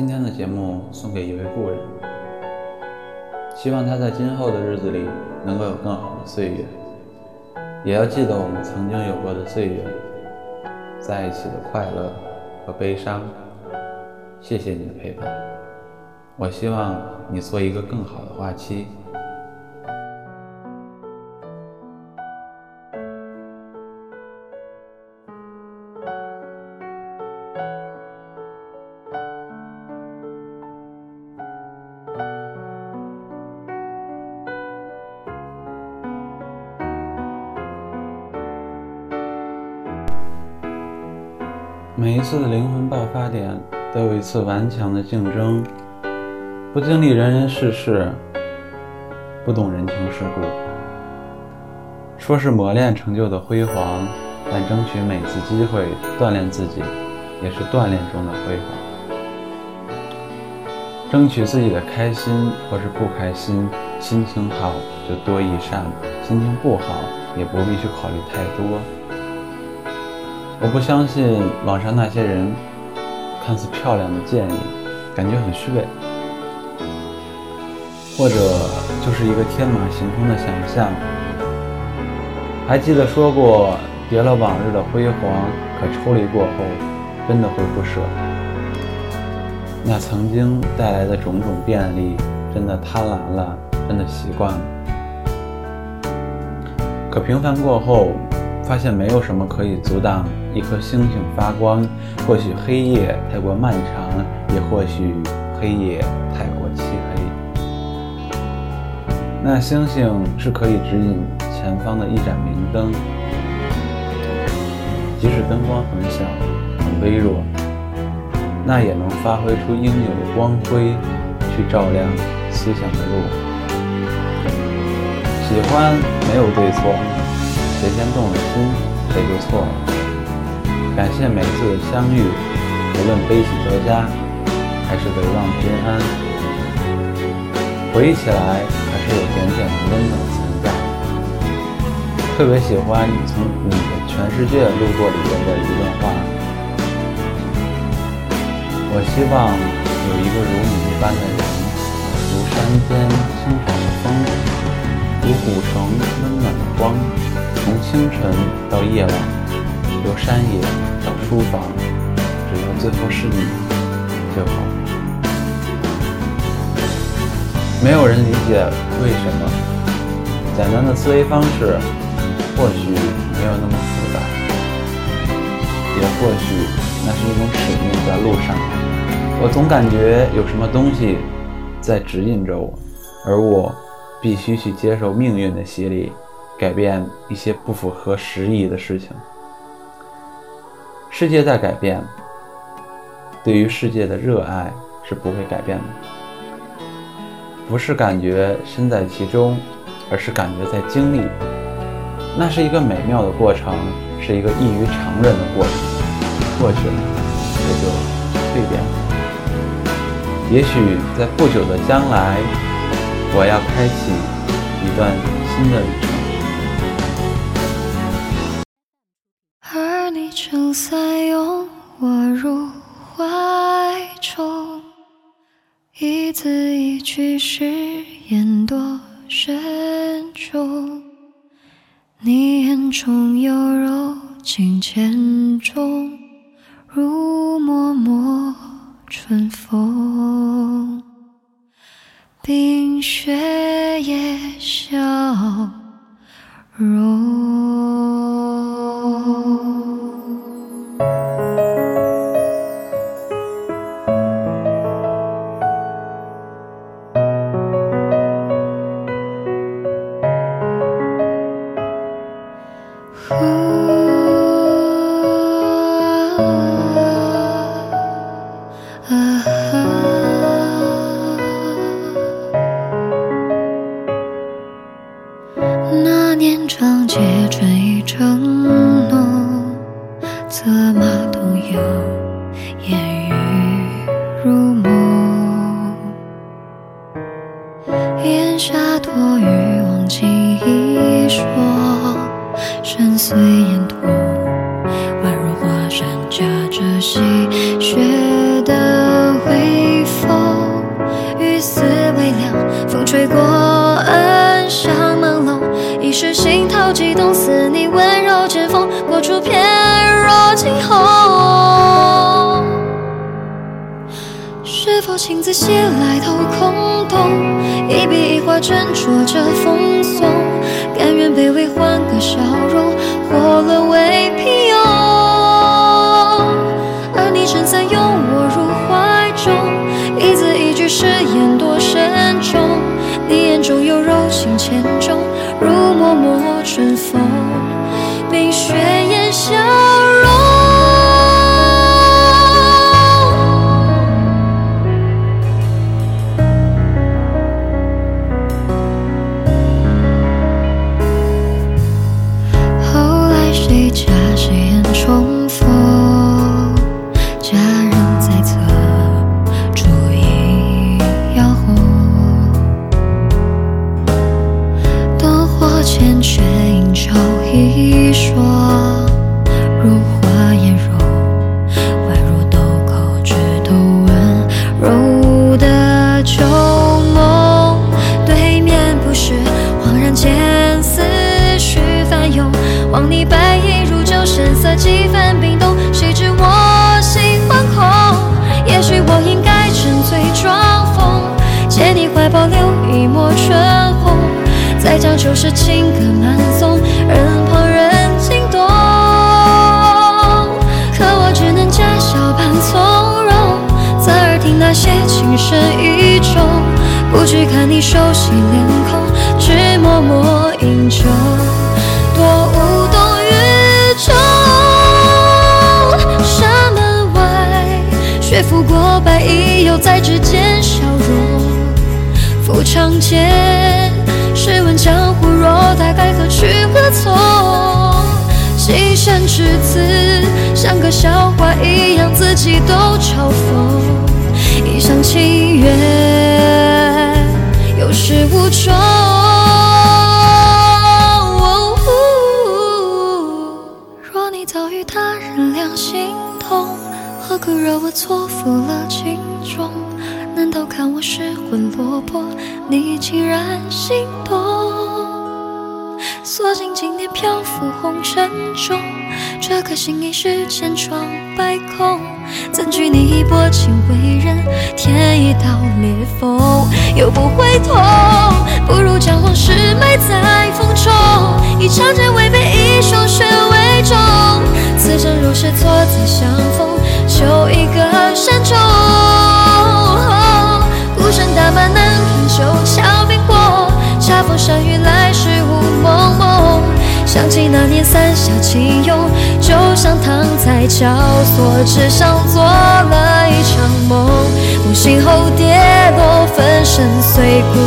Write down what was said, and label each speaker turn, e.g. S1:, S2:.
S1: 今天的节目送给一位故人，希望他在今后的日子里能够有更好的岁月，也要记得我们曾经有过的岁月，在一起的快乐和悲伤。谢谢你的陪伴，我希望你做一个更好的花期。每一次的灵魂爆发点，都有一次顽强的竞争。不经历人人世事，不懂人情世故。说是磨练成就的辉煌，但争取每次机会锻炼自己，也是锻炼中的辉煌。争取自己的开心或是不开心，心情好就多益善，心情不好也不必去考虑太多。我不相信网上那些人看似漂亮的建议，感觉很虚伪，或者就是一个天马行空的想象。还记得说过，别了往日的辉煌，可抽离过后，真的会不舍。那曾经带来的种种便利，真的贪婪了，真的习惯了。可平凡过后。发现没有什么可以阻挡一颗星星发光。或许黑夜太过漫长，也或许黑夜太过漆黑。那星星是可以指引前方的一盏明灯，即使灯光很小、很微弱，那也能发挥出应有的光辉，去照亮思想的路。喜欢没有对错。谁先动了心，谁就错了。感谢每次的相遇，无论悲喜交加，还是回望平安，回忆起来还是有点点的温暖存在。特别喜欢从你的《全世界路过》里边的一段话：我希望有一个如你一般的人，如山间清爽的风，如古城温暖的光。从清晨到夜晚，由山野到书房，只要最后是你就好。没有人理解为什么，简单的思维方式或许没有那么复杂，也或许那是一种使命在路上。我总感觉有什么东西在指引着我，而我必须去接受命运的洗礼。改变一些不符合时宜的事情。世界在改变，对于世界的热爱是不会改变的。不是感觉身在其中，而是感觉在经历。那是一个美妙的过程，是一个异于常人的过程。过去了，也就蜕变了。也许在不久的将来，我要开启一段新的旅程。
S2: 撑伞拥我入怀中，一字一句誓言多慎重。你眼中有柔情千种，如脉脉春风，冰雪也消融。且春意正浓，策马同游。情字写来都空洞？一笔一画斟酌着风送，甘愿卑微换个笑容，或沦为平庸。而你撑伞拥我入怀中，一字一句誓言多慎重。你眼中有柔情千种，如脉脉春风，火前却应照一说，如花颜容，宛如豆蔻枝头温柔的旧梦。对面不是恍然间思绪翻涌，望你白衣如旧，神色几分冰冻，谁知我心惶恐？也许我应该沉醉装疯，借你怀抱留一抹春红，再将旧事轻些情深意重，不去看你熟悉脸孔，只默默饮酒，多无动于衷。山门外，雪拂过白衣，又在指尖消融。赴长剑，试问江湖若大该何去何从？几声至此，像个笑话一样，自己都嘲讽。何苦惹我错付了情衷？难道看我失魂落魄，你竟然心动？锁进经年漂浮红尘中，这颗心已是千疮百孔。怎惧你薄情为人添一道裂缝，又不会痛，不如将往事埋在风中，以长剑为背，以霜雪为重。此生若是错再相逢，就一个山中。孤身打马南屏九桥冰火，恰逢山雨来时雾蒙蒙。想起那年三下齐涌，就像躺在绞索之上做了一场梦。梦醒后跌落，粉身碎骨